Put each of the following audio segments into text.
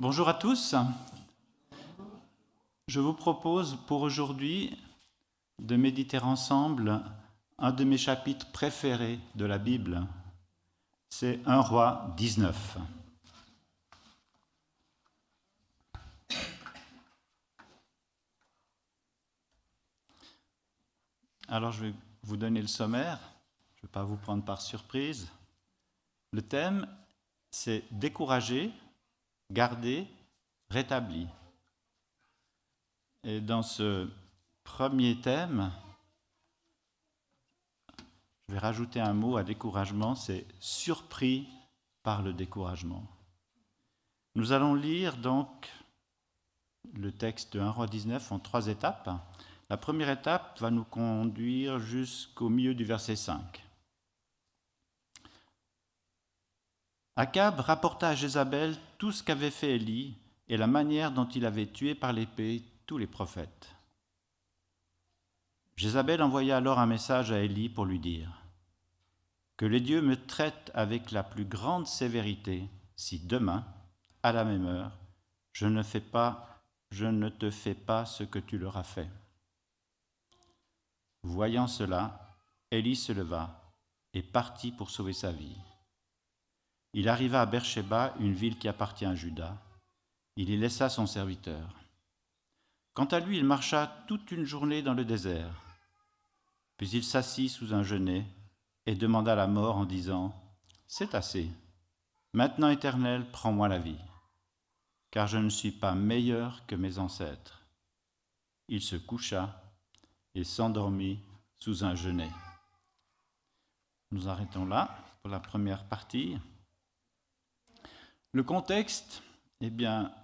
Bonjour à tous. Je vous propose pour aujourd'hui de méditer ensemble un de mes chapitres préférés de la Bible. C'est 1 roi 19. Alors je vais vous donner le sommaire, je ne vais pas vous prendre par surprise. Le thème, c'est décourager, garder, rétablir. Et dans ce premier thème, je vais rajouter un mot à découragement, c'est surpris par le découragement. Nous allons lire donc le texte de 1 roi 19 en trois étapes. La première étape va nous conduire jusqu'au milieu du verset 5. Akab rapporta à Jézabel tout ce qu'avait fait Élie et la manière dont il avait tué par l'épée tous les prophètes. Jézabel envoya alors un message à Élie pour lui dire Que les dieux me traitent avec la plus grande sévérité si demain, à la même heure, je ne fais pas, je ne te fais pas ce que tu leur as fait. Voyant cela, Élie se leva et partit pour sauver sa vie. Il arriva à Beersheba, une ville qui appartient à Juda. Il y laissa son serviteur. Quant à lui, il marcha toute une journée dans le désert. Puis il s'assit sous un genêt et demanda la mort en disant C'est assez. Maintenant, Éternel, prends-moi la vie, car je ne suis pas meilleur que mes ancêtres. Il se coucha et s'endormit sous un genêt. Nous arrêtons là pour la première partie. Le contexte, eh bien,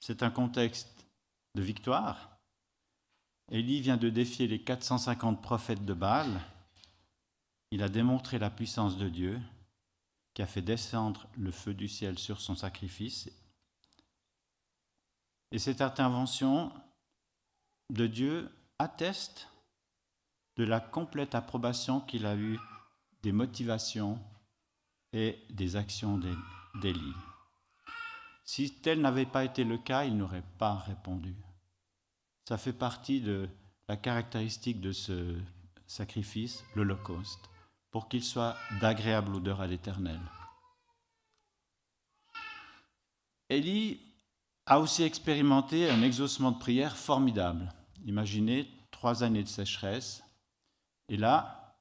c'est un contexte de victoire. Élie vient de défier les 450 prophètes de Baal. Il a démontré la puissance de Dieu qui a fait descendre le feu du ciel sur son sacrifice. Et cette intervention de Dieu atteste de la complète approbation qu'il a eue des motivations et des actions d'Élie. Si tel n'avait pas été le cas, il n'aurait pas répondu. Ça fait partie de la caractéristique de ce sacrifice, l'Holocauste, pour qu'il soit d'agréable odeur à l'Éternel. Élie a aussi expérimenté un exaucement de prière formidable. Imaginez trois années de sécheresse, et là,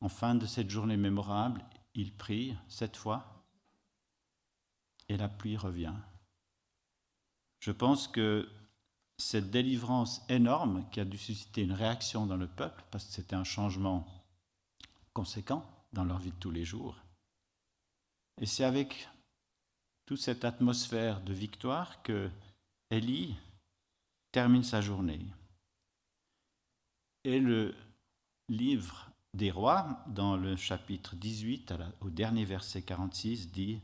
en fin de cette journée mémorable, il prie cette fois et la pluie revient. Je pense que cette délivrance énorme qui a dû susciter une réaction dans le peuple, parce que c'était un changement conséquent dans leur vie de tous les jours, et c'est avec toute cette atmosphère de victoire que Élie termine sa journée. Et le livre des rois, dans le chapitre 18, au dernier verset 46, dit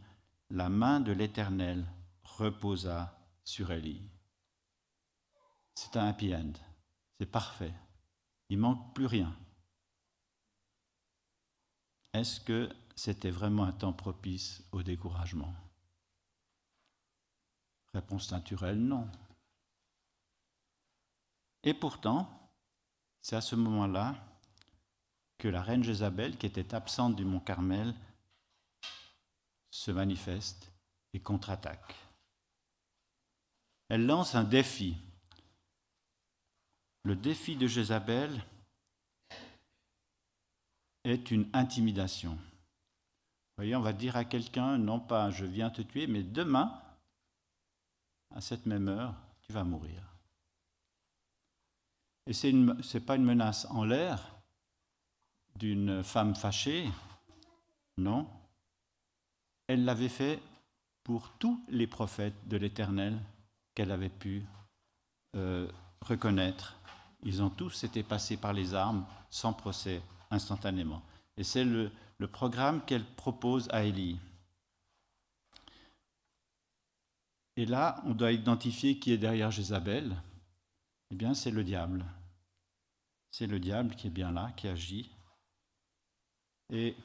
La main de l'Éternel reposa sur Élie. C'est un happy end, c'est parfait, il manque plus rien. Est-ce que c'était vraiment un temps propice au découragement? Réponse naturelle, non. Et pourtant, c'est à ce moment-là que la reine Jézabel, qui était absente du mont Carmel, se manifeste et contre-attaque. Elle lance un défi. Le défi de Jézabel est une intimidation. Vous voyez, on va dire à quelqu'un, non pas je viens te tuer, mais demain, à cette même heure, tu vas mourir. Et ce n'est pas une menace en l'air, d'une femme fâchée. Non. Elle l'avait fait pour tous les prophètes de l'Éternel qu'elle avait pu euh, reconnaître. Ils ont tous été passés par les armes sans procès instantanément. Et c'est le, programme qu'elle propose à Élie. Et là, on doit identifier qui est derrière Jézabel. Eh bien, c'est le diable. C'est le diable qui est bien là, qui agit. Et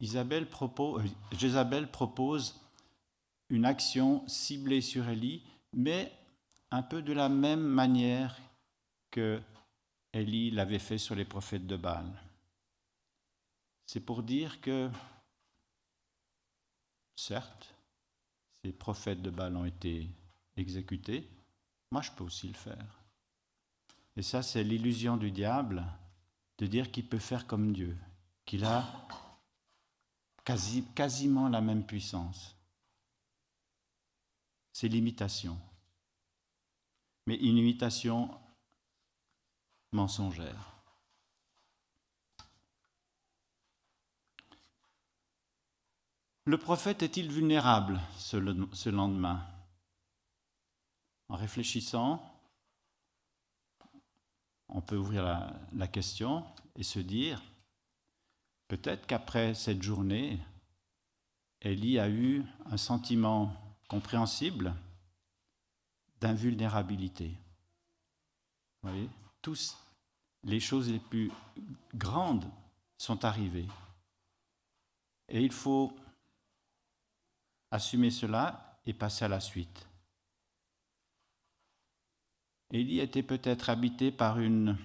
Isabelle propose, euh, Jézabel propose une action ciblée sur Élie, mais un peu de la même manière que Élie l'avait fait sur les prophètes de Baal. C'est pour dire que, certes, ces prophètes de Baal ont été exécutés, moi je peux aussi le faire. Et ça, c'est l'illusion du diable de dire qu'il peut faire comme Dieu, qu'il a quasi, quasiment la même puissance. C'est l'imitation. Mais une imitation mensongère. Le prophète est-il vulnérable ce lendemain? En réfléchissant, on peut ouvrir la, question et se dire, peut-être qu'après cette journée, Élie a eu un sentiment compréhensible d'invulnérabilité. Vous voyez, tous les choses les plus grandes sont arrivées. Et il faut assumer cela et passer à la suite. Élie était peut-être habité par une,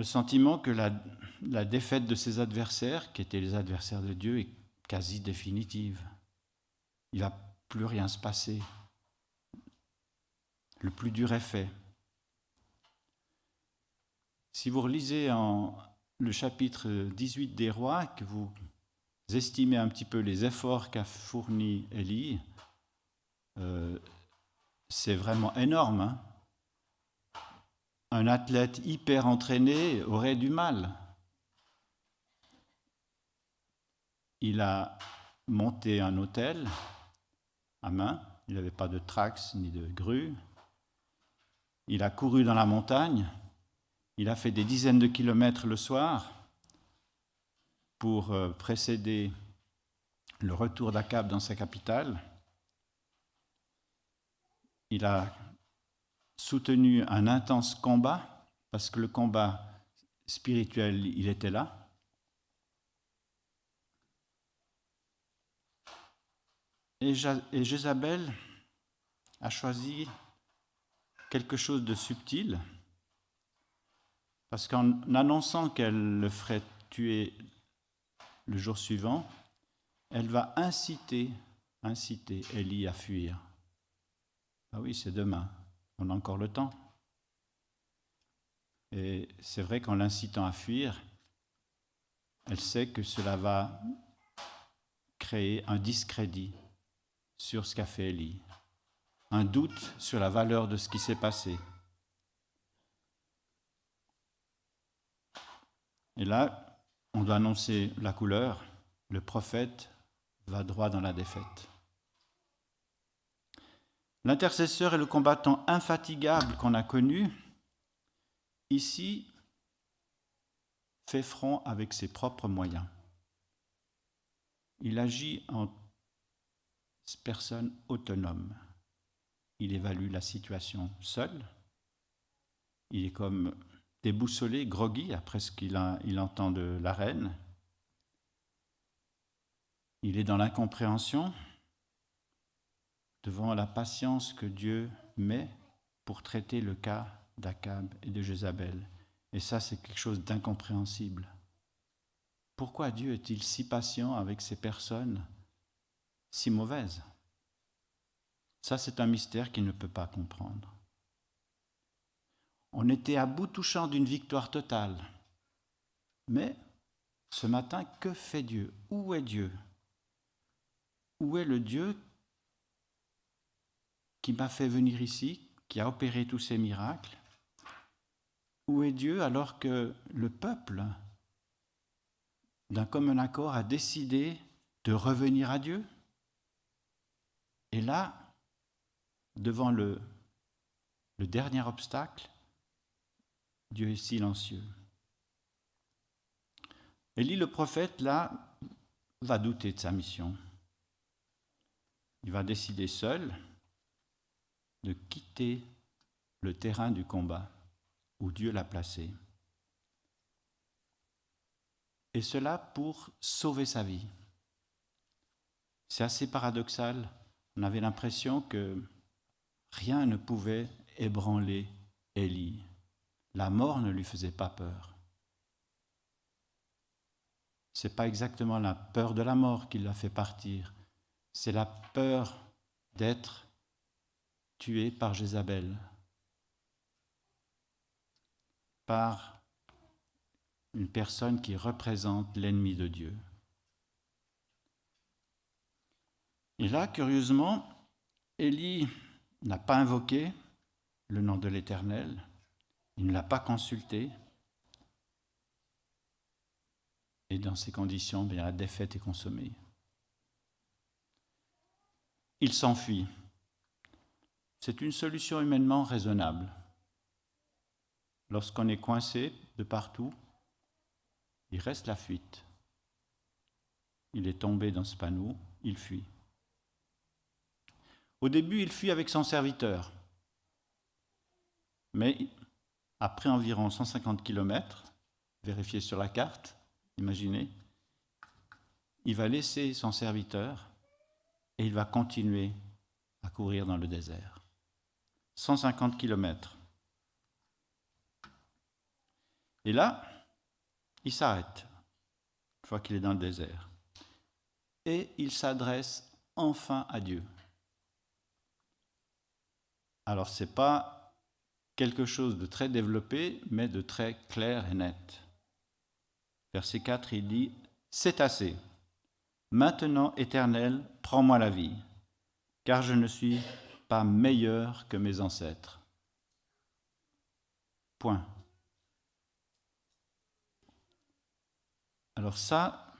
le sentiment que la, défaite de ses adversaires, qui étaient les adversaires de Dieu, est quasi définitive. Il ne va plus rien se passer. Le plus dur est fait. Si vous relisez le chapitre 18 des rois, que vous estimez un petit peu les efforts qu'a fourni Élie, euh, c'est vraiment énorme. Hein. Un athlète hyper entraîné aurait du mal. Il a monté un hôtel à main, il n'avait pas de trax ni de grue. Il a couru dans la montagne, il a fait des dizaines de kilomètres le soir pour euh, précéder le retour d'Akab dans sa capitale. Il a soutenu un intense combat, parce que le combat spirituel, il était là. Et Jézabel a choisi quelque chose de subtil, parce qu'en annonçant qu'elle le ferait tuer le jour suivant, elle va inciter, inciter Élie à fuir. Ah oui, c'est demain, on a encore le temps. Et c'est vrai qu'en l'incitant à fuir, elle sait que cela va créer un discrédit sur ce qu'a fait Élie, un doute sur la valeur de ce qui s'est passé. Et là, on doit annoncer la couleur, le prophète va droit dans la défaite. L'intercesseur et le combattant infatigable qu'on a connu, ici, fait front avec ses propres moyens. Il agit en personne autonome. Il évalue la situation seul. Il est comme déboussolé, groggy, après ce qu'il il entend de la reine. Il est dans l'incompréhension devant la patience que Dieu met pour traiter le cas d'Akab et de Jézabel. Et ça, c'est quelque chose d'incompréhensible. Pourquoi Dieu est-il si patient avec ces personnes si mauvaises? Ça, c'est un mystère qu'il ne peut pas comprendre. On était à bout touchant d'une victoire totale. Mais ce matin, que fait Dieu? Où est Dieu? Où est le Dieu qui m'a fait venir ici, qui a opéré tous ces miracles Où est Dieu alors que le peuple, d'un commun accord, a décidé de revenir à Dieu? Et là, devant le, dernier obstacle, Dieu est silencieux. Élie le prophète, là, va douter de sa mission. Il va décider seul de quitter le terrain du combat où Dieu l'a placé. Et cela pour sauver sa vie. C'est assez paradoxal. On avait l'impression que rien ne pouvait ébranler Élie. La mort ne lui faisait pas peur. C'est pas exactement la peur de la mort qui l'a fait partir, c'est la peur d'être tué par Jézabel, par une personne qui représente l'ennemi de Dieu. Et là, curieusement, Élie n'a pas invoqué le nom de l'Éternel, il ne l'a pas consulté, et dans ces conditions, bien, la défaite est consommée. Il s'enfuit. C'est une solution humainement raisonnable. Lorsqu'on est coincé de partout, il reste la fuite. Il est tombé dans ce panneau, il fuit. Au début, il fuit avec son serviteur. Mais après environ 150 km, vérifié sur la carte, imaginez, il va laisser son serviteur et il va continuer à courir dans le désert. 150 km. Et là, il s'arrête, une fois qu'il est dans le désert. Et il s'adresse enfin à Dieu. Alors, ce n'est pas quelque chose de très développé, mais de très clair et net. Verset 4, il dit, C'est assez. Maintenant, Éternel, prends-moi la vie, car je ne suis pas meilleur que mes ancêtres. Point. Alors ça,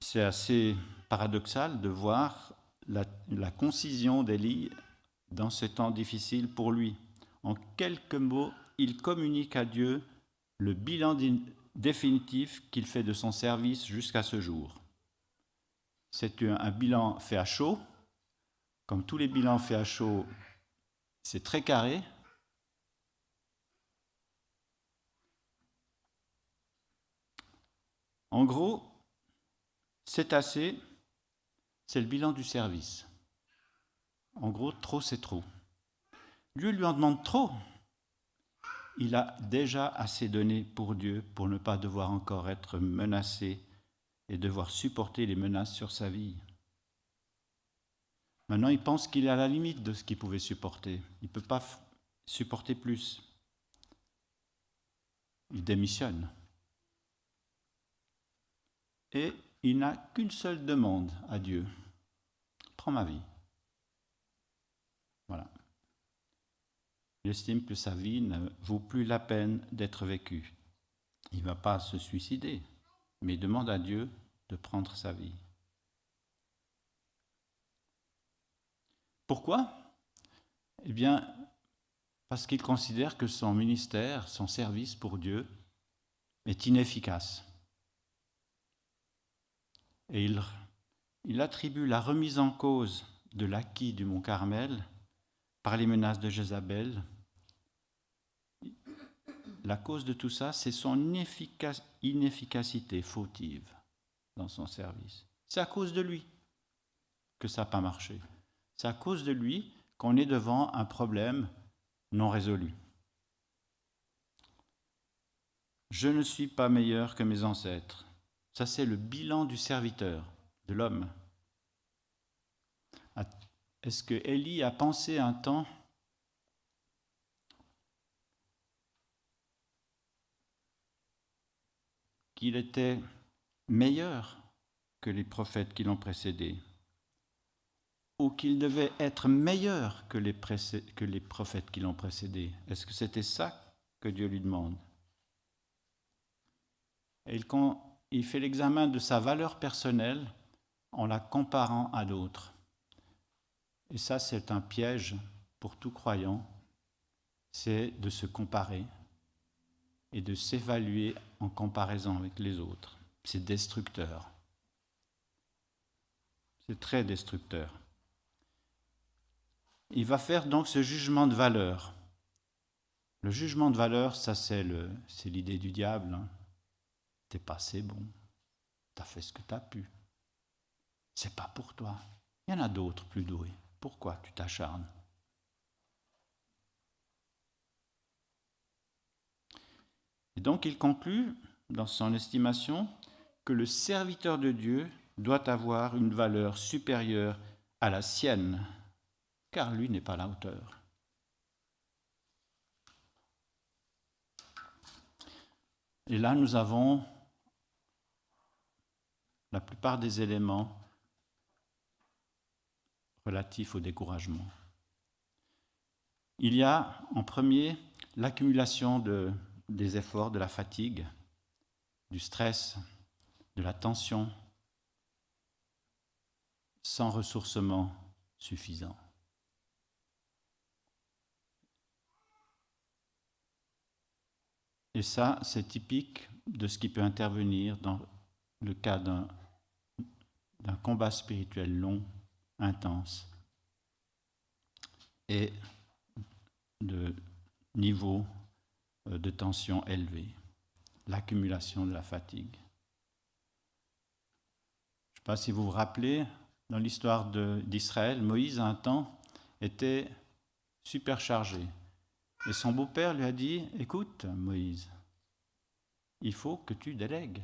c'est assez paradoxal de voir la, concision d'Élie dans ce temps difficile pour lui. En quelques mots, il communique à Dieu le bilan définitif qu'il fait de son service jusqu'à ce jour. C'est un bilan fait à chaud. Comme tous les bilans faits à chaud, c'est très carré. En gros, c'est assez c'est le bilan du service. En gros, trop, c'est trop. Dieu lui en demande trop. Il a déjà assez donné pour Dieu pour ne pas devoir encore être menacé et devoir supporter les menaces sur sa vie. Maintenant, il pense qu'il est à la limite de ce qu'il pouvait supporter. Il ne peut pas supporter plus. Il démissionne. Et il n'a qu'une seule demande à Dieu. Prends ma vie. Voilà. Il estime que sa vie ne vaut plus la peine d'être vécue. Il ne va pas se suicider, mais il demande à Dieu de prendre sa vie. Pourquoi? Eh bien, parce qu'il considère que son ministère, son service pour Dieu est inefficace et il, attribue la remise en cause de l'acquis du mont Carmel par les menaces de Jézabel. La cause de tout ça, c'est son inefficacité fautive dans son service. C'est à cause de lui que ça n'a pas marché. C'est à cause de lui qu'on est devant un problème non résolu. Je ne suis pas meilleur que mes ancêtres. Ça, c'est le bilan du serviteur, de l'homme. Est-ce que Élie a pensé un temps qu'il était meilleur que les prophètes qui l'ont précédé? Ou qu'il devait être meilleur que les, prophètes qui l'ont précédé? Est-ce que c'était ça que Dieu lui demande? Et il fait l'examen de sa valeur personnelle en la comparant à d'autres. Et ça, c'est un piège pour tout croyant, c'est de se comparer et de s'évaluer en comparaison avec les autres. C'est destructeur. C'est très destructeur. Il va faire donc ce jugement de valeur. Le jugement de valeur, ça c'est l'idée du diable. Hein t'es passé bon, t'as fait ce que t'as pu, c'est pas pour toi. Il y en a d'autres plus doués. Pourquoi tu t'acharnes? Et donc il conclut, dans son estimation, que le serviteur de Dieu doit avoir une valeur supérieure à la sienne, car lui n'est pas à la hauteur. Et là, nous avons la plupart des éléments relatifs au découragement. Il y a en premier l'accumulation de, des efforts, de la fatigue, du stress, de la tension, sans ressourcement suffisant. Et ça, c'est typique de ce qui peut intervenir dans le cas d'un combat spirituel long, intense, et de niveau euh, de tension élevé, l'accumulation de la fatigue. Je ne sais pas si vous vous rappelez, dans l'histoire d'Israël, Moïse, un temps, était superchargé. Et son beau-père lui a dit, écoute, Moïse, il faut que tu délègues.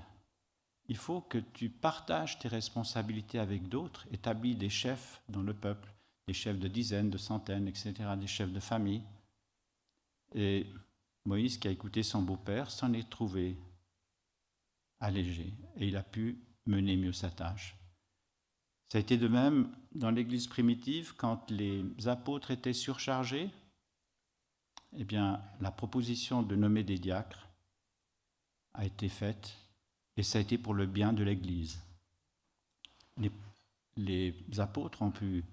Il faut que tu partages tes responsabilités avec d'autres, établis des chefs dans le peuple, des chefs de dizaines, de centaines, etc., des chefs de famille. Et Moïse, qui a écouté son beau-père, s'en est trouvé allégé et il a pu mener mieux sa tâche. Ça a été de même dans l'Église primitive, quand les apôtres étaient surchargés, eh bien, la proposition de nommer des diacres a été faite et ça a été pour le bien de l'Église. Les, apôtres ont pu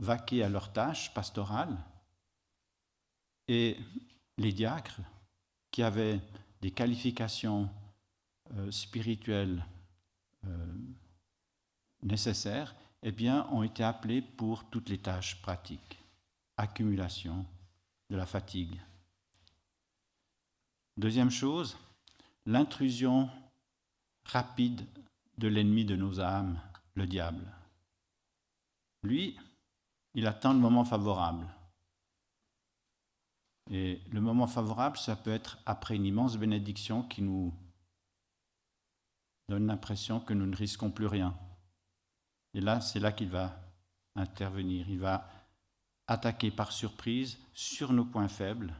vaquer à leurs tâches pastorales et les diacres, qui avaient des qualifications euh, spirituelles euh, nécessaires, eh bien, ont été appelés pour toutes les tâches pratiques, accumulation de la fatigue. Deuxième chose, l'intrusion rapide de l'ennemi de nos âmes, le diable. Lui, il attend le moment favorable. Et le moment favorable, ça peut être après une immense bénédiction qui nous donne l'impression que nous ne risquons plus rien. Et là, c'est là qu'il va intervenir. Il va attaquer par surprise sur nos points faibles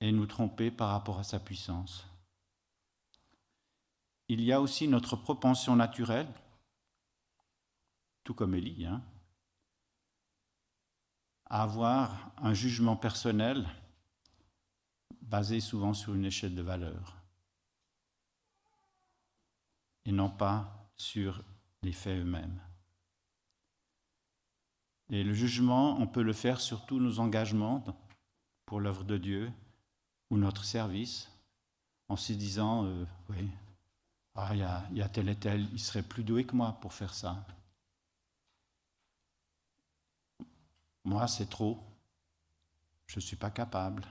et nous tromper par rapport à sa puissance. Il y a aussi notre propension naturelle, tout comme Élie, hein, à avoir un jugement personnel basé souvent sur une échelle de valeurs et non pas sur les faits eux-mêmes. Et le jugement, on peut le faire sur tous nos engagements pour l'œuvre de Dieu ou notre service, en se disant, euh, oui, ah, il y, a tel et tel, il serait plus doué que moi pour faire ça. Moi, c'est trop. Je ne suis pas capable.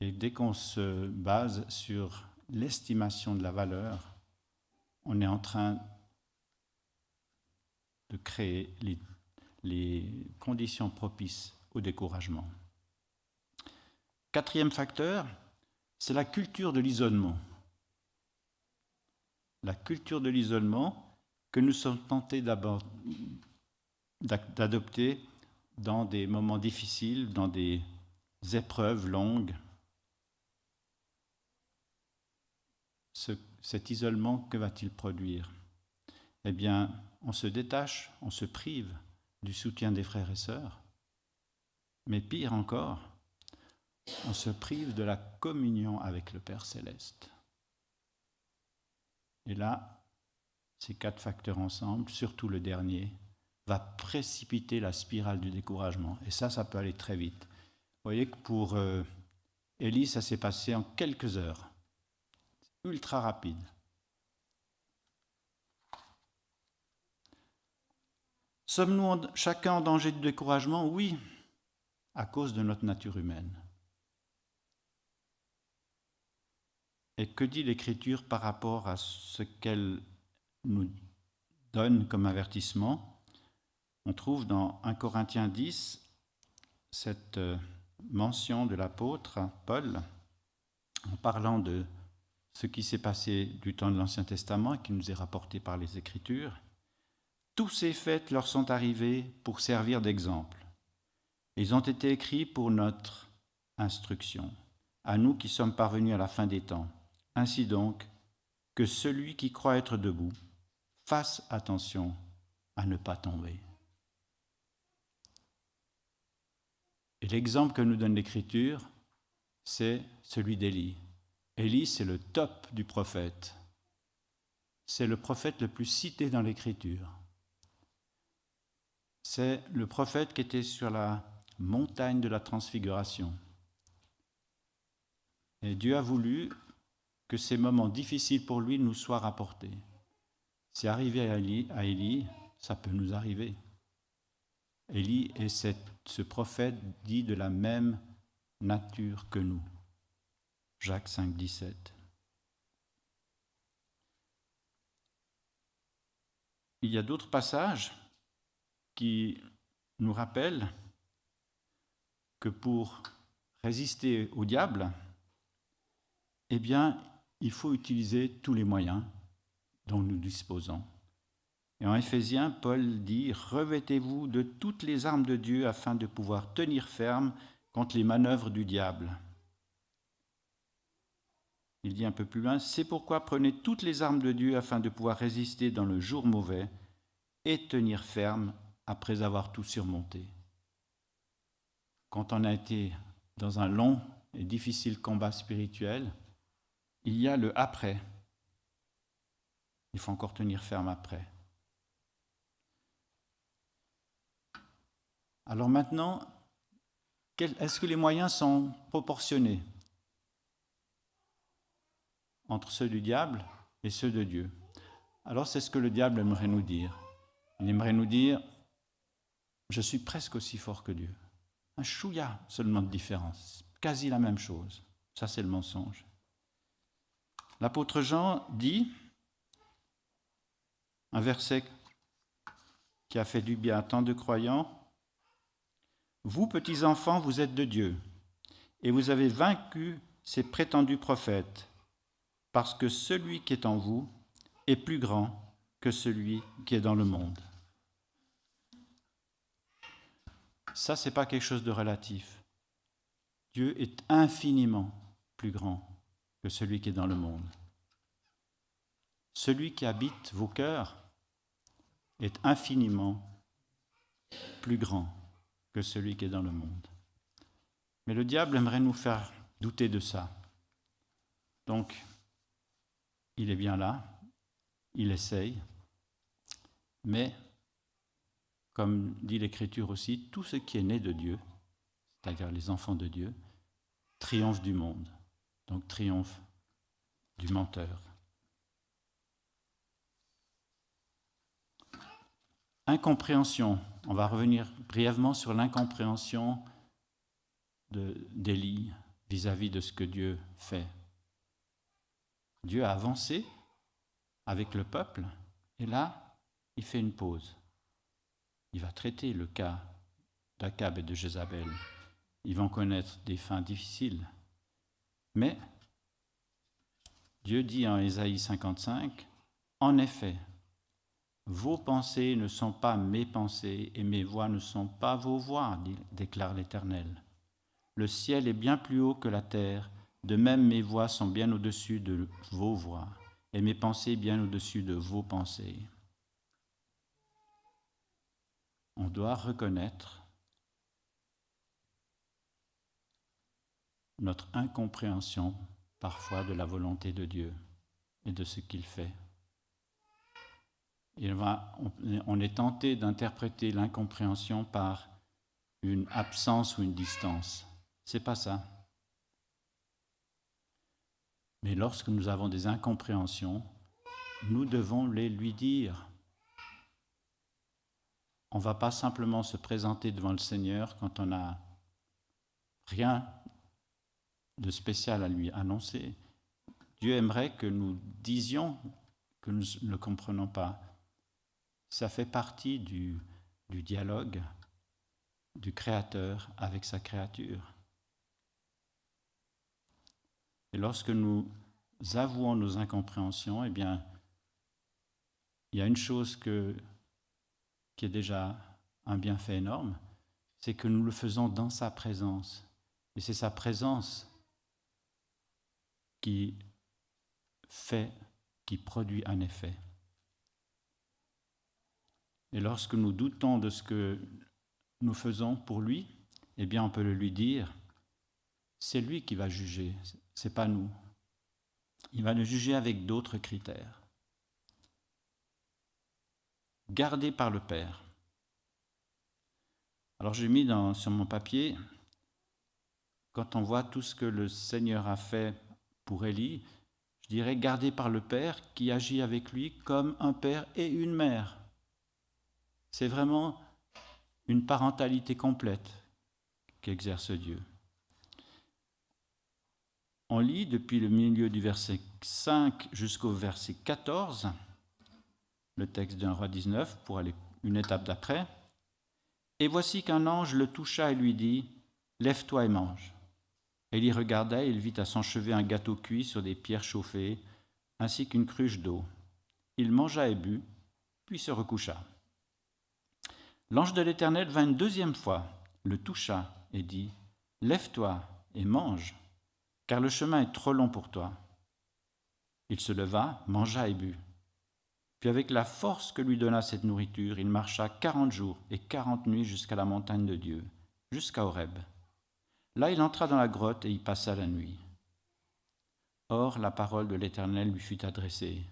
Et dès qu'on se base sur l'estimation de la valeur, on est en train de créer les, conditions propices au découragement. Quatrième facteur, c'est la culture de l'isolement. La culture de l'isolement que nous sommes tentés d'adopter dans des moments difficiles, dans des épreuves longues. cet isolement, que va-t-il produire? Eh bien, on se détache, on se prive du soutien des frères et sœurs. Mais pire encore, on se prive de la communion avec le Père céleste. Et là, ces quatre facteurs ensemble, surtout le dernier, va précipiter la spirale du découragement. Et ça, ça peut aller très vite. Vous voyez que pour euh, ça s'est passé en quelques heures. Ultra rapide. Sommes-nous chacun en danger de découragement? Oui, à cause de notre nature humaine. Et que dit l'Écriture par rapport à ce qu'elle nous donne comme avertissement? On trouve dans 1 Corinthiens 10 cette euh, mention de l'apôtre Paul en parlant de ce qui s'est passé du temps de l'Ancien Testament et qui nous est rapporté par les Écritures. Tous ces faits leur sont arrivés pour servir d'exemple. Ils ont été écrits pour notre instruction, à nous qui sommes parvenus à la fin des temps. Ainsi donc, que celui qui croit être debout fasse attention à ne pas tomber. Et l'exemple que nous donne l'Écriture, c'est celui d'Élie. Élie, c'est le top du prophète. C'est le prophète le plus cité dans l'Écriture. C'est le prophète qui était sur la montagne de la transfiguration. Et Dieu a voulu que ces moments difficiles pour lui nous soient rapportés. C'est arrivé à Élie, à ça peut nous arriver. Élie est ce prophète dit de la même nature que nous. Jacques 5, 17. Il y a d'autres passages qui nous rappellent que pour résister au diable, eh bien, il faut utiliser tous les moyens dont nous disposons. Et en Éphésiens, Paul dit Revêtez-vous de toutes les armes de Dieu afin de pouvoir tenir ferme contre les manœuvres du diable. Il dit un peu plus loin, c'est pourquoi prenez toutes les armes de Dieu afin de pouvoir résister dans le jour mauvais et tenir ferme après avoir tout surmonté. Quand on a été dans un long et difficile combat spirituel, il y a le après. Il faut encore tenir ferme après. Alors maintenant, est-ce que les moyens sont proportionnés entre ceux du diable et ceux de Dieu? Alors c'est ce que le diable aimerait nous dire. Il aimerait nous dire, je suis presque aussi fort que Dieu. Un chouïa seulement de différence, quasi la même chose. Ça c'est le mensonge. L'apôtre Jean dit, un verset qui a fait du bien à tant de croyants, vous, petits enfants, vous êtes de Dieu, et vous avez vaincu ces prétendus prophètes, parce que celui qui est en vous est plus grand que celui qui est dans le monde. Ça, c'est pas quelque chose de relatif. Dieu est infiniment plus grand que celui qui est dans le monde. Celui qui habite vos cœurs est infiniment plus grand que celui qui est dans le monde. Mais le diable aimerait nous faire douter de ça. Donc, il est bien là, il essaye, mais, comme dit l'Écriture aussi, tout ce qui est né de Dieu, c'est-à-dire les enfants de Dieu, triomphe du monde, donc triomphe du menteur. Incompréhension. On va revenir brièvement sur l'incompréhension d'Élie vis-à-vis de ce que Dieu fait. Dieu a avancé avec le peuple et là, il fait une pause. Il va traiter le cas d'Akab et de Jézabel. Ils vont connaître des fins difficiles. Mais Dieu dit en Ésaïe 55, En effet, vos pensées ne sont pas mes pensées et mes voix ne sont pas vos voix, déclare l'Éternel. Le ciel est bien plus haut que la terre, de même mes voix sont bien au-dessus de vos voix et mes pensées bien au-dessus de vos pensées. On doit reconnaître notre incompréhension parfois de la volonté de Dieu et de ce qu'il fait on est tenté d'interpréter l'incompréhension par une absence ou une distance. C'est pas ça. Mais lorsque nous avons des incompréhensions, nous devons les lui dire. On ne va pas simplement se présenter devant le Seigneur quand on n'a rien de spécial à lui annoncer. Dieu aimerait que nous disions que nous ne comprenons pas. Ça fait partie du, du dialogue du Créateur avec sa créature. Et lorsque nous avouons nos incompréhensions, eh bien, il y a une chose que, qui est déjà un bienfait énorme, c'est que nous le faisons dans sa présence. Et c'est sa présence qui fait, qui produit un effet. Et lorsque nous doutons de ce que nous faisons pour lui, eh bien on peut le lui dire, c'est lui qui va juger, c'est pas nous. Il va le juger avec d'autres critères. Gardé par le Père. Alors j'ai mis sur mon papier, quand on voit tout ce que le Seigneur a fait pour Élie, je dirais gardé par le Père qui agit avec lui comme un père et une mère. C'est vraiment une parentalité complète qu'exerce Dieu. On lit depuis le milieu du verset 5 jusqu'au verset 14, le texte d'un roi 19, pour aller une étape d'après. Et voici qu'un ange le toucha et lui dit Lève-toi et mange. Elle y regarda et il vit à son chevet un gâteau cuit sur des pierres chauffées, ainsi qu'une cruche d'eau. Il mangea et but, puis se recoucha. L'ange de l'Éternel vint une deuxième fois, le toucha et dit, Lève-toi et mange, car le chemin est trop long pour toi. Il se leva, mangea et but. Puis avec la force que lui donna cette nourriture, il marcha quarante jours et quarante nuits jusqu'à la montagne de Dieu, jusqu'à Horeb. Là il entra dans la grotte et y passa la nuit. Or la parole de l'Éternel lui fut adressée.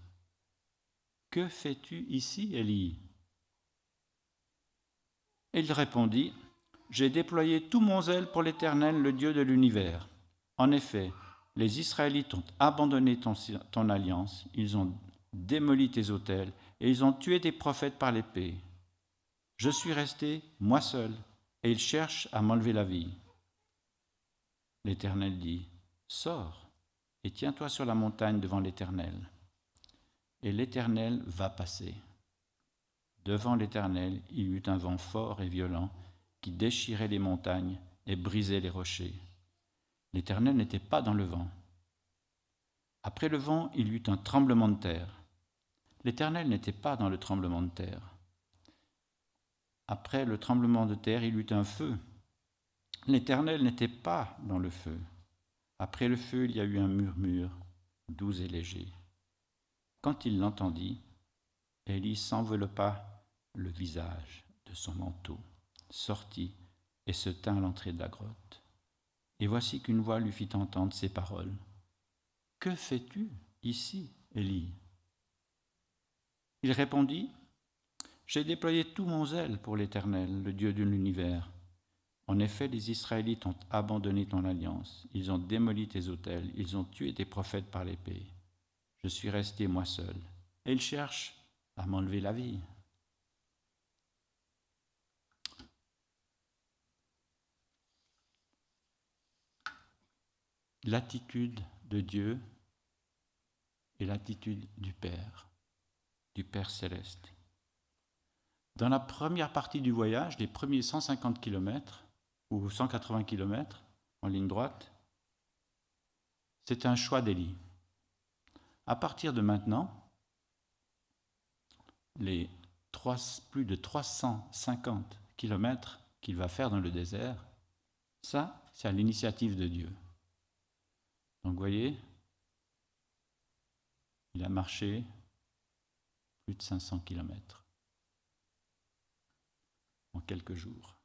Que fais-tu ici, Élie? Et il répondit, J'ai déployé tout mon zèle pour l'Éternel, le Dieu de l'univers. En effet, les Israélites ont abandonné ton, alliance, ils ont démoli tes autels, et ils ont tué tes prophètes par l'épée. Je suis resté, moi seul, et ils cherchent à m'enlever la vie. L'Éternel dit, Sors et tiens-toi sur la montagne devant l'Éternel. Et l'Éternel va passer. Devant l'Éternel, il y eut un vent fort et violent qui déchirait les montagnes et brisait les rochers. L'Éternel n'était pas dans le vent. Après le vent, il y eut un tremblement de terre. L'Éternel n'était pas dans le tremblement de terre. Après le tremblement de terre, il eut un feu. L'Éternel n'était pas dans le feu. Après le feu, il y a eu un murmure, doux et léger. Quand il l'entendit, Élie s'enveloppa le visage de son manteau, sortit et se tint à l'entrée de la grotte. Et voici qu'une voix lui fit entendre ces paroles. Que fais-tu ici, Élie? Il répondit, J'ai déployé tout mon zèle pour l'Éternel, le Dieu de l'univers. En effet, les Israélites ont abandonné ton alliance, ils ont démoli tes autels, ils ont tué tes prophètes par l'épée. Je suis resté moi seul, et ils cherchent à m'enlever la vie. l'attitude de Dieu et l'attitude du Père, du Père céleste. Dans la première partie du voyage, les premiers 150 km ou 180 km en ligne droite, c'est un choix d'Élie. À partir de maintenant, les plus de 350 km qu'il va faire dans le désert, ça, c'est à l'initiative de Dieu. Donc vous voyez, il a marché plus de 500 km en quelques jours.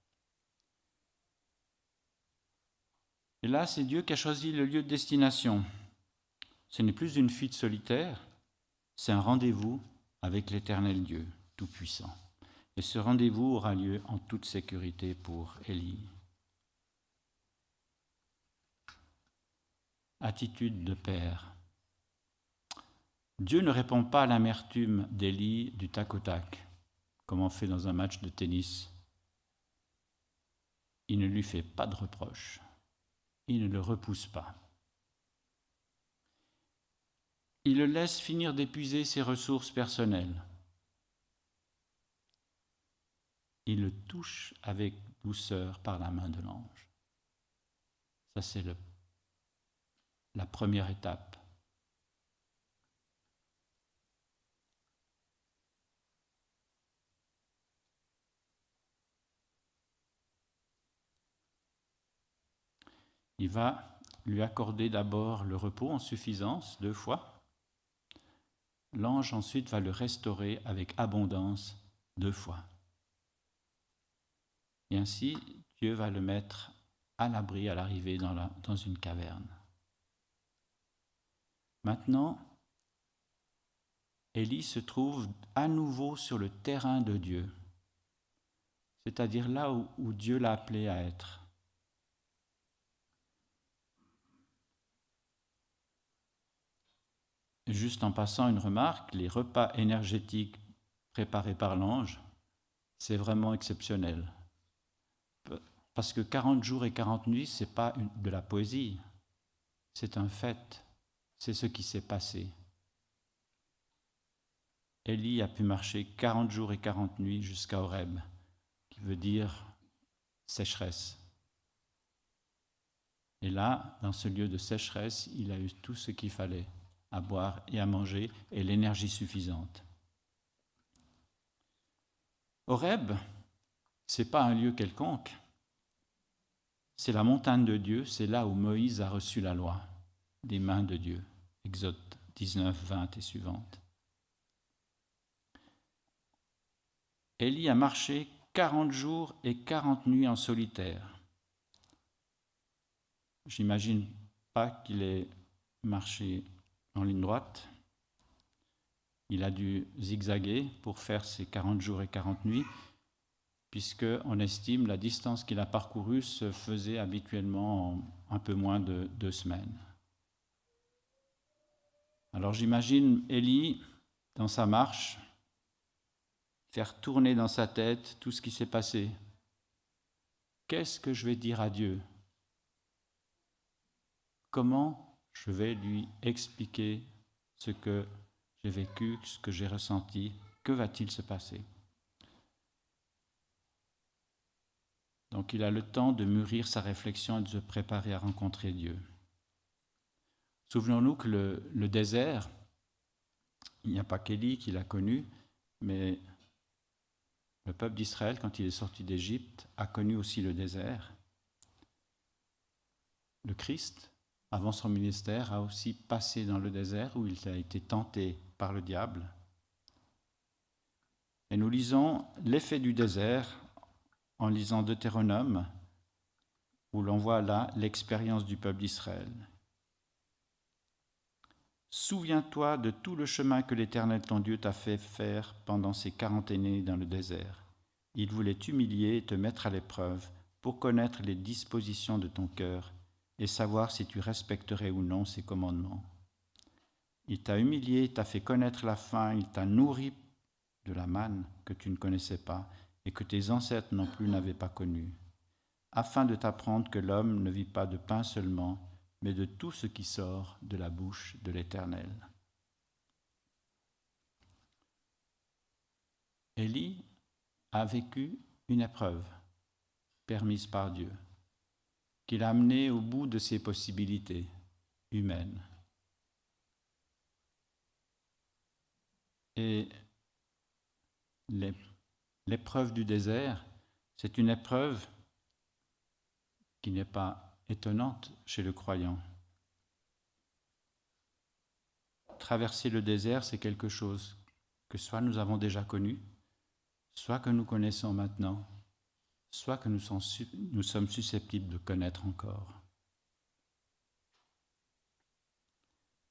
Et là, c'est Dieu qui a choisi le lieu de destination. Ce n'est plus une fuite solitaire, c'est un rendez-vous avec l'éternel Dieu Tout-Puissant. Et ce rendez-vous aura lieu en toute sécurité pour Élie. attitude de père. Dieu ne répond pas à l'amertume d'Élie du tac au tac, comme on fait dans un match de tennis. Il ne lui fait pas de reproche. Il ne le repousse pas. il le laisse finir d'épuiser ses ressources personnelles. Il le touche avec douceur par la main de l'ange. Ça, c'est la première étape. Il va lui accorder d'abord le repos en suffisance, deux fois. L'ange ensuite va le restaurer avec abondance, deux fois. Et ainsi, Dieu va le mettre à l'abri à l'arrivée dans, une caverne. Maintenant, Élie se trouve à nouveau sur le terrain de Dieu, c'est-à-dire là où Dieu l'a appelé à être. Juste en passant une remarque, les repas énergétiques préparés par l'ange, c'est vraiment exceptionnel. Parce que 40 jours et 40 nuits, ce n'est pas de la poésie, c'est un fait, c'est ce qui s'est passé. Élie a pu marcher 40 jours et 40 nuits jusqu'à Horeb, qui veut dire sécheresse. Et là, dans ce lieu de sécheresse, il a eu tout ce qu'il fallait à boire et à manger et l'énergie suffisante. Horeb, ce pas un lieu quelconque, c'est la montagne de Dieu, c'est là où Moïse a reçu la loi des mains de Dieu. Exode 19, 20 et suivante. Élie a marché 40 jours et 40 nuits en solitaire. J'imagine pas qu'il ait marché en ligne droite. Il a dû zigzaguer pour faire ses 40 jours et 40 nuits, puisqu'on estime la distance qu'il a parcourue se faisait habituellement en un peu moins de deux semaines. Alors j'imagine Élie, dans sa marche, faire tourner dans sa tête tout ce qui s'est passé. Qu'est-ce que je vais dire à Dieu? Comment je vais lui expliquer ce que j'ai vécu, ce que j'ai ressenti, que va-t-il se passer? Donc il a le temps de mûrir sa réflexion et de se préparer à rencontrer Dieu. Souvenons-nous que le, désert, il n'y a pas qu'Élie qui l'a connu, mais le peuple d'Israël, quand il est sorti d'Égypte, a connu aussi le désert. Le Christ avant son ministère, a aussi passé dans le désert où il a été tenté par le diable. Et nous lisons l'effet du désert en lisant Deutéronome, où l'on voit là l'expérience du peuple d'Israël. Souviens-toi de tout le chemin que l'Éternel ton Dieu t'a fait faire pendant ces quarante années dans le désert. Il voulait t'humilier et te mettre à l'épreuve pour connaître les dispositions de ton cœur et savoir si tu respecterais ou non ses commandements. Il t'a humilié, t'a fait connaître la faim, il t'a nourri de la manne que tu ne connaissais pas et que tes ancêtres non plus n'avaient pas connue, afin de t'apprendre que l'homme ne vit pas de pain seulement, mais de tout ce qui sort de la bouche de l'Éternel. Élie a vécu une épreuve permise par Dieu qu'il a amené au bout de ses possibilités humaines. Et l'épreuve du désert, c'est une épreuve qui n'est pas étonnante chez le croyant. Traverser le désert, c'est quelque chose que soit nous avons déjà connu, soit que nous connaissons maintenant soit que nous, sommes susceptibles de connaître encore.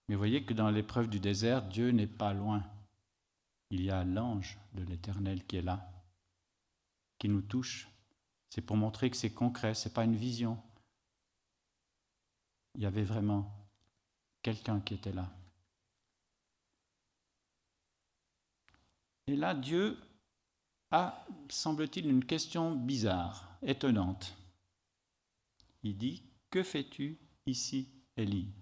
Mais voyez que dans l'épreuve du désert, Dieu n'est pas loin. Il y a l'ange de l'Éternel qui est là, qui nous touche. C'est pour montrer que c'est concret, ce n'est pas une vision. Il y avait vraiment quelqu'un qui était là. Et là, Dieu semble-t-il, une question bizarre, étonnante. Il dit, Que fais-tu ici, Élie?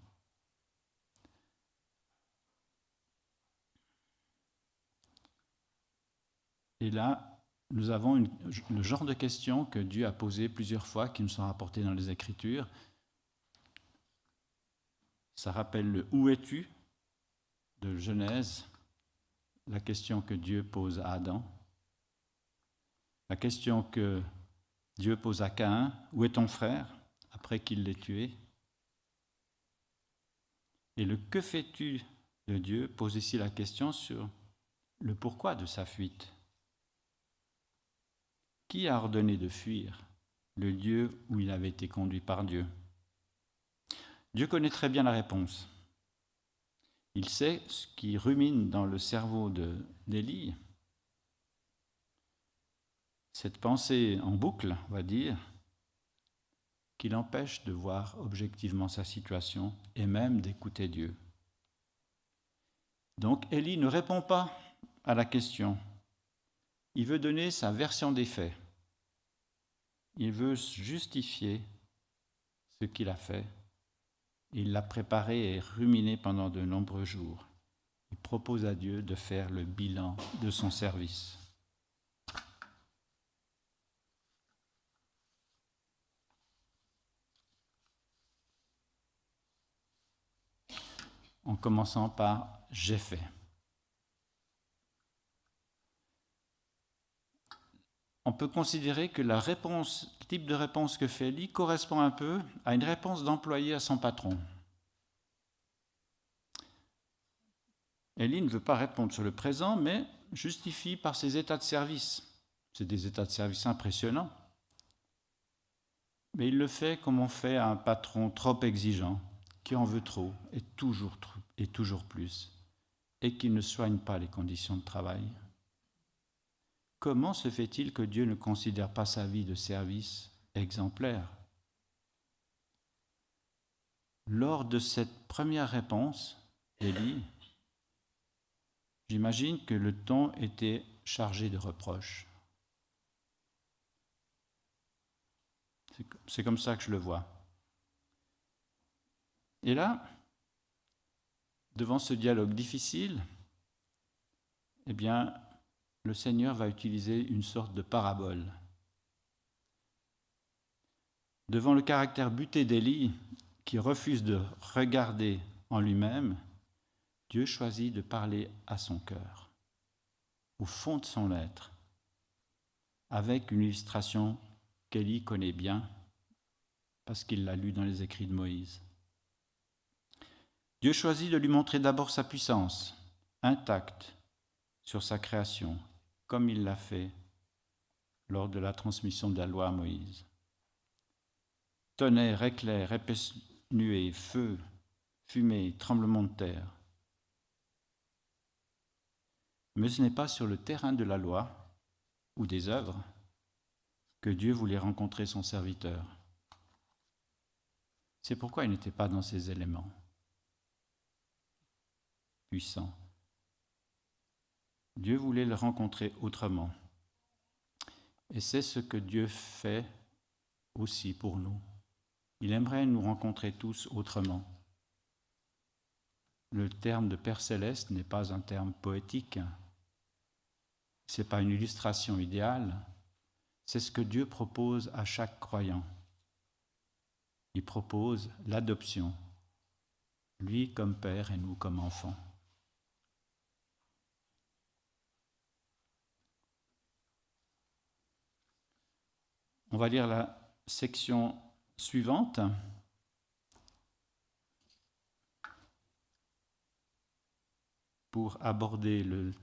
Et là, nous avons le genre de question que Dieu a posée plusieurs fois, qui nous sont rapportées dans les Écritures. Ça rappelle le Où es-tu? de Genèse, la question que Dieu pose à Adam la question que Dieu pose à Caïn, Où est ton frère après qu'il l'ait tué? Et le Que fais-tu de Dieu? Pose ici la question sur le pourquoi de sa fuite. Qui a ordonné de fuir le lieu où il avait été conduit par Dieu? Dieu connaît très bien la réponse. Il sait ce qui rumine dans le cerveau d'Élie. Cette pensée en boucle, on va dire, qui l'empêche de voir objectivement sa situation et même d'écouter Dieu. Donc Élie ne répond pas à la question. Il veut donner sa version des faits. Il veut justifier ce qu'il a fait. Il l'a préparé et ruminé pendant de nombreux jours. Il propose à Dieu de faire le bilan de son service. En commençant par j'ai fait. on peut considérer que le type de réponse que fait Lee correspond un peu à une réponse d'employé à son patron. Ellie ne veut pas répondre sur le présent, mais justifie par ses états de service. C'est des états de service impressionnants. Mais il le fait comme on fait à un patron trop exigeant, qui en veut trop et toujours, et toujours plus, et qui ne soigne pas les conditions de travail. Comment se fait-il que Dieu ne considère pas sa vie de service exemplaire? Lors de cette première réponse, Élie, j'imagine que le ton était chargé de reproches. C'est comme ça que je le vois. Et là, devant ce dialogue difficile, eh bien, le Seigneur va utiliser une sorte de parabole. Devant le caractère buté d'Élie, qui refuse de regarder en lui-même, Dieu choisit de parler à son cœur, au fond de son être, avec une illustration qu'Élie connaît bien, parce qu'il l'a lu dans les écrits de Moïse. Dieu choisit de lui montrer d'abord sa puissance, intacte, sur sa création, comme il l'a fait lors de la transmission de la loi à Moïse. Tonnerre, éclair, épaisse nuée, feu, fumée, tremblement de terre. Mais ce n'est pas sur le terrain de la loi ou des œuvres que Dieu voulait rencontrer son serviteur. C'est pourquoi il n'était pas dans ces éléments Dieu voulait le rencontrer autrement. Et c'est ce que Dieu fait aussi pour nous. Il aimerait nous rencontrer tous autrement. Le terme de Père céleste n'est pas un terme poétique. Ce n'est pas une illustration idéale. C'est ce que Dieu propose à chaque croyant. Il propose l'adoption, lui comme Père et nous comme enfants. On va lire la section suivante. Pour aborder le,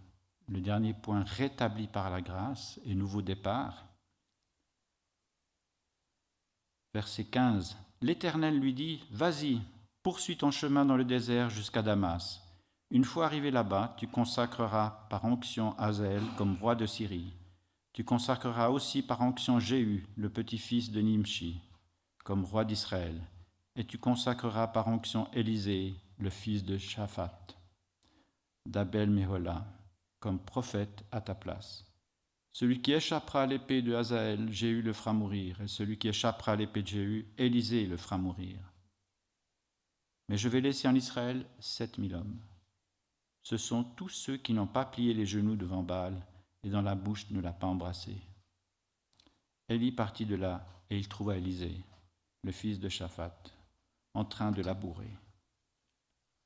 dernier point rétabli par la grâce et nouveau départ. Verset 15. L'Éternel lui dit, Vas-y, poursuis ton chemin dans le désert jusqu'à Damas. Une fois arrivé là-bas, tu consacreras par onction Azaël comme roi de Syrie. Tu consacreras aussi par onction Jéhu, le petit-fils de Nimshi, comme roi d'Israël, et tu consacreras par onction Élisée, le fils de Shaphat, d'Abel Mehola, comme prophète à ta place. Celui qui échappera à l'épée de Hazaël, Jéhu le fera mourir, et celui qui échappera à l'épée de Jéhu, Élisée le fera mourir. Mais je vais laisser en Israël sept mille hommes. Ce sont tous ceux qui n'ont pas plié les genoux devant Baal et dans la bouche ne l'a pas embrassé. Élie partit de là et il trouva Élisée, le fils de Shaphat, en train de labourer.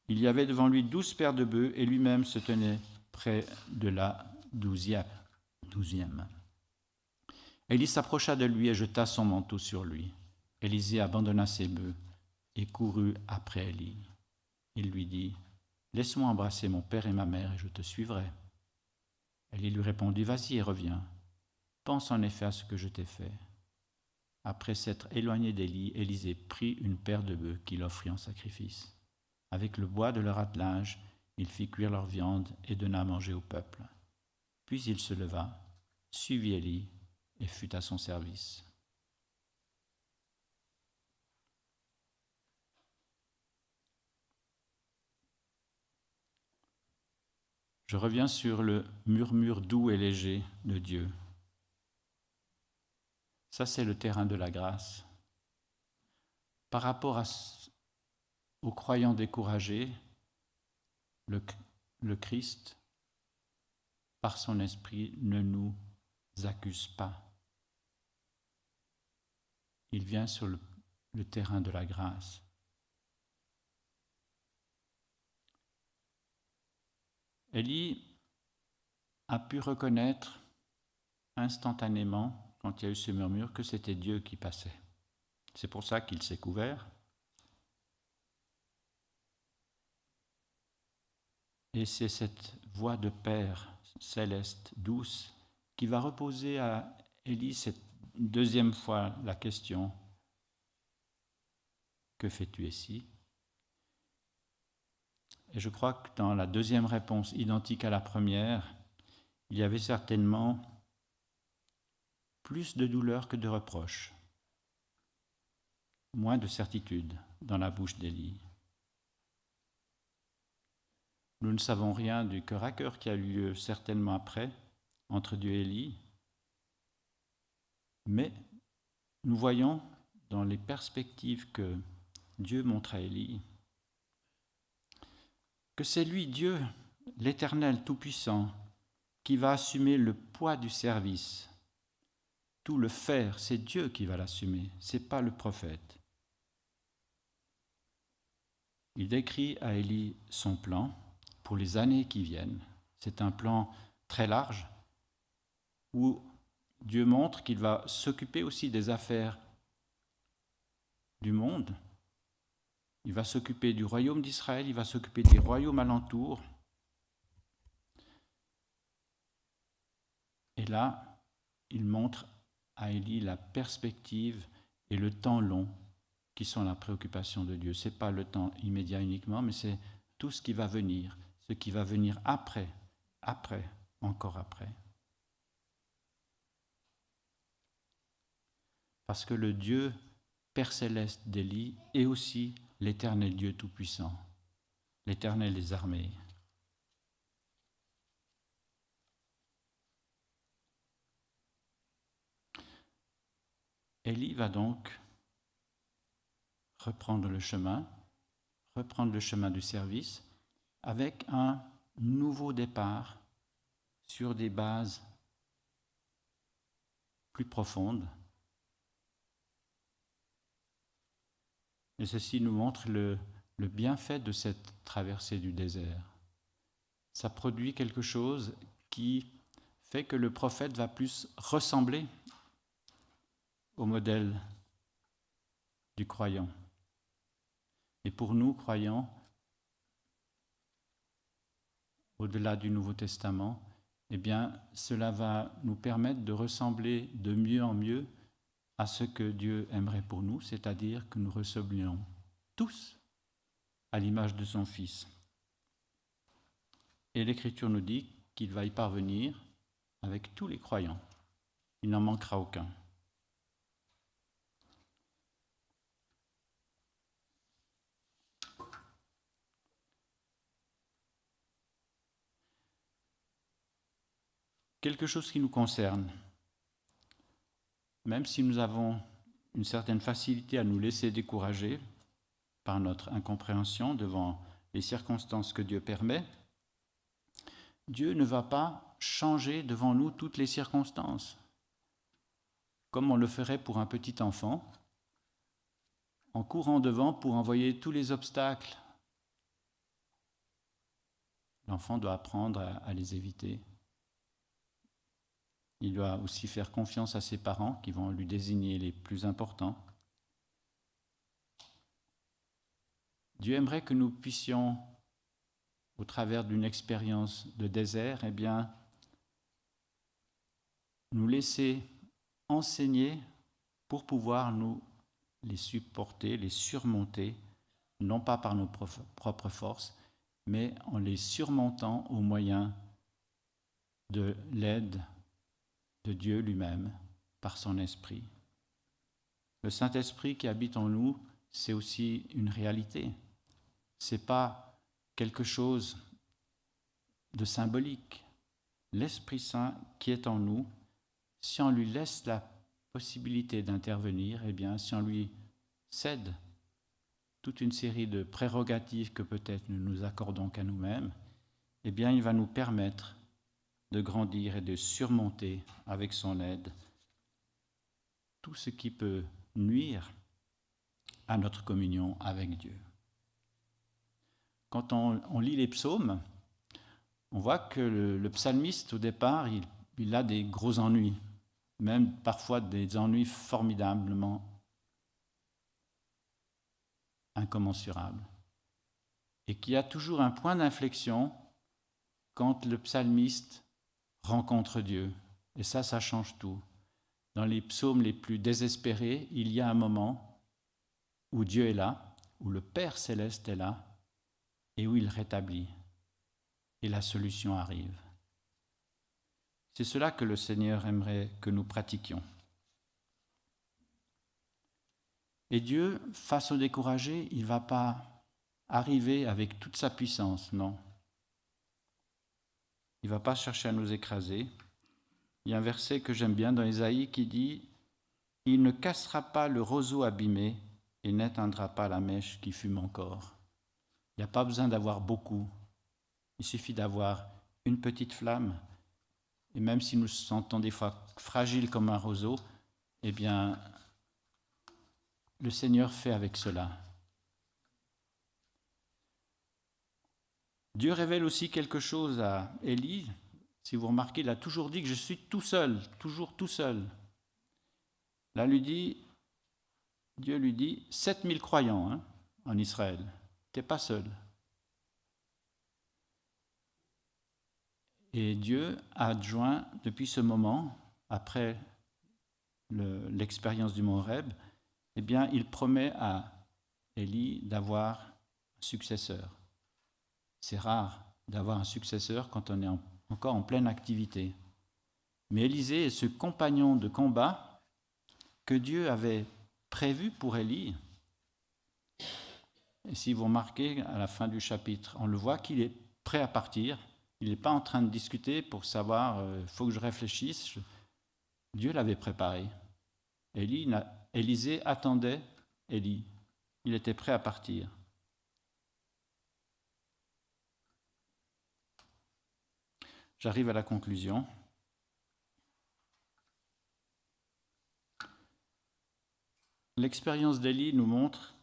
Il y avait devant lui douze paires de bœufs et lui-même se tenait près de la douzième. Élie s'approcha de lui et jeta son manteau sur lui. Élisée abandonna ses bœufs et courut après Élie. Il lui dit, Laisse-moi embrasser mon père et ma mère et je te suivrai. Élie lui répondit, Vas-y et reviens. Pense en effet à ce que je t'ai fait. Après s'être éloigné d'Élie, Élisée prit une paire de bœufs qu'il offrit en sacrifice. Avec le bois de leur attelage, il fit cuire leur viande et donna à manger au peuple. Puis il se leva, suivit Élie et fut à son service. Je reviens sur le murmure doux et léger de Dieu. Ça, c'est le terrain de la grâce. Par rapport aux croyants découragés, le, Christ, par son esprit, ne nous accuse pas. Il vient sur le terrain de la grâce. Élie a pu reconnaître instantanément, quand il y a eu ce murmure, que c'était Dieu qui passait. C'est pour ça qu'il s'est couvert. Et c'est cette voix de Père céleste, douce, qui va reposer à Élie cette deuxième fois la question Que fais-tu ici? Et je crois que dans la deuxième réponse, identique à la première, il y avait certainement plus de douleur que de reproche, moins de certitude dans la bouche d'Élie. Nous ne savons rien du cœur à cœur qui a eu lieu certainement après entre Dieu et Élie, mais nous voyons dans les perspectives que Dieu montre à Élie que c'est lui, Dieu, l'Éternel Tout-Puissant, qui va assumer le poids du service. Tout le faire, c'est Dieu qui va l'assumer, ce n'est pas le prophète. Il décrit à Élie son plan pour les années qui viennent. C'est un plan très large où Dieu montre qu'il va s'occuper aussi des affaires du monde, il va s'occuper du royaume d'Israël, il va s'occuper des royaumes alentours. Et là, il montre à Élie la perspective et le temps long qui sont la préoccupation de Dieu. Ce n'est pas le temps immédiat uniquement, mais c'est tout ce qui va venir, ce qui va venir après, après, encore après. Parce que le Dieu Père céleste d'Élie est aussi l'éternel Dieu Tout-Puissant, l'éternel des armées. Élie va donc reprendre le chemin, reprendre le chemin du service avec un nouveau départ sur des bases plus profondes, Et ceci nous montre le, bienfait de cette traversée du désert. Ça produit quelque chose qui fait que le prophète va plus ressembler au modèle du croyant. Et pour nous, croyants, au-delà du Nouveau Testament, eh bien, cela va nous permettre de ressembler de mieux en mieux à ce que Dieu aimerait pour nous, c'est-à-dire que nous ressemblions tous à l'image de son Fils. Et l'Écriture nous dit qu'il va y parvenir avec tous les croyants. Il n'en manquera aucun. Quelque chose qui nous concerne même si nous avons une certaine facilité à nous laisser décourager par notre incompréhension devant les circonstances que Dieu permet, Dieu ne va pas changer devant nous toutes les circonstances, comme on le ferait pour un petit enfant, en courant devant pour envoyer tous les obstacles. L'enfant doit apprendre à, les éviter. Il doit aussi faire confiance à ses parents qui vont lui désigner les plus importants. Dieu aimerait que nous puissions, au travers d'une expérience de désert, eh bien, nous laisser enseigner pour pouvoir nous les supporter, les surmonter, non pas par nos propres forces, mais en les surmontant au moyen de l'aide de Dieu lui-même par son esprit. Le Saint-Esprit qui habite en nous, c'est aussi une réalité. C'est pas quelque chose de symbolique. L'Esprit Saint qui est en nous, si on lui laisse la possibilité d'intervenir, eh bien, si on lui cède toute une série de prérogatives que peut-être nous nous accordons qu'à nous-mêmes, eh bien, il va nous permettre de grandir et de surmonter avec son aide tout ce qui peut nuire à notre communion avec Dieu. Quand on, lit les psaumes, on voit que le, psalmiste, au départ, il, a des gros ennuis, même parfois des ennuis formidablement incommensurables, et qu'il y a toujours un point d'inflexion quand le psalmiste rencontre Dieu. Et ça, ça change tout. Dans les psaumes les plus désespérés, il y a un moment où Dieu est là, où le Père céleste est là, et où il rétablit. Et la solution arrive. C'est cela que le Seigneur aimerait que nous pratiquions. Et Dieu, face au découragé, il ne va pas arriver avec toute sa puissance, non. Il ne va pas chercher à nous écraser. Il y a un verset que j'aime bien dans Isaïe qui dit Il ne cassera pas le roseau abîmé et n'éteindra pas la mèche qui fume encore. Il n'y a pas besoin d'avoir beaucoup. Il suffit d'avoir une petite flamme. Et même si nous nous sentons des fois fragiles comme un roseau, eh bien, le Seigneur fait avec cela. Dieu révèle aussi quelque chose à Élie. Si vous remarquez, il a toujours dit que je suis tout seul, toujours tout seul. Là, lui dit, Dieu lui dit 7000 croyants hein, en Israël n'es pas seul. Et Dieu a adjoint, depuis ce moment, après l'expérience du mont Reb, eh bien, il promet à Élie d'avoir un successeur. C'est rare d'avoir un successeur quand on est encore en pleine activité. Mais Élisée est ce compagnon de combat que Dieu avait prévu pour Élie et si vous remarquez à la fin du chapitre, on le voit qu'il est prêt à partir. Il n'est pas en train de discuter pour savoir, il euh, faut que je réfléchisse. Dieu l'avait préparé. Élie, Élisée attendait Élie. Il était prêt à partir. J'arrive à la conclusion. L'expérience d'Élie nous montre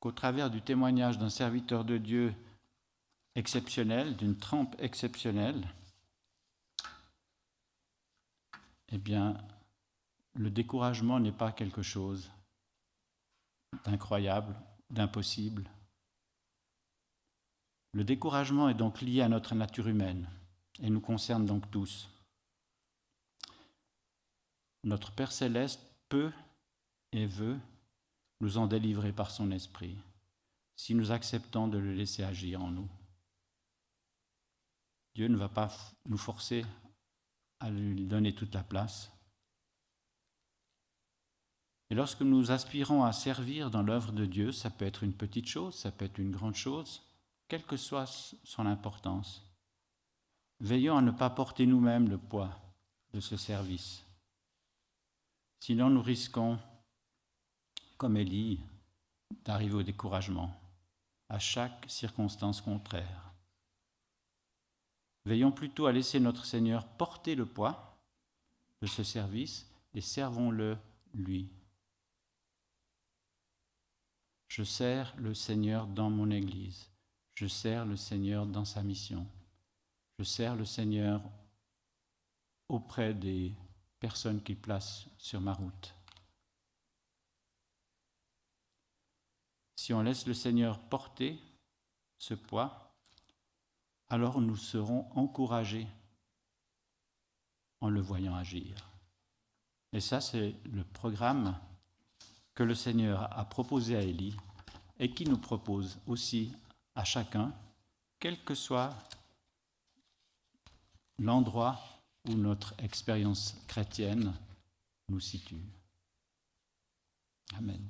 qu'au travers du témoignage d'un serviteur de Dieu exceptionnel, d'une trempe exceptionnelle, eh bien, le découragement n'est pas quelque chose d'incroyable, d'impossible. Le découragement est donc lié à notre nature humaine et nous concerne donc tous. Notre Père céleste peut et veut nous en délivrer par son esprit, si nous acceptons de le laisser agir en nous. Dieu ne va pas nous forcer à lui donner toute la place. Et lorsque nous aspirons à servir dans l'œuvre de Dieu, ça peut être une petite chose, ça peut être une grande chose, quelle que soit son importance. Veillons à ne pas porter nous-mêmes le poids de ce service. Sinon, nous risquons comme Élie, d'arriver au découragement à chaque circonstance contraire. Veillons plutôt à laisser notre Seigneur porter le poids de ce service et servons-le lui. Je sers le Seigneur dans mon Église. Je sers le Seigneur dans sa mission. Je sers le Seigneur auprès des personnes qu'il place sur ma route. Si on laisse le Seigneur porter ce poids, alors nous serons encouragés en le voyant agir. Et ça, c'est le programme que le Seigneur a proposé à Élie et qui nous propose aussi à chacun, quel que soit l'endroit où notre expérience chrétienne nous situe. Amen.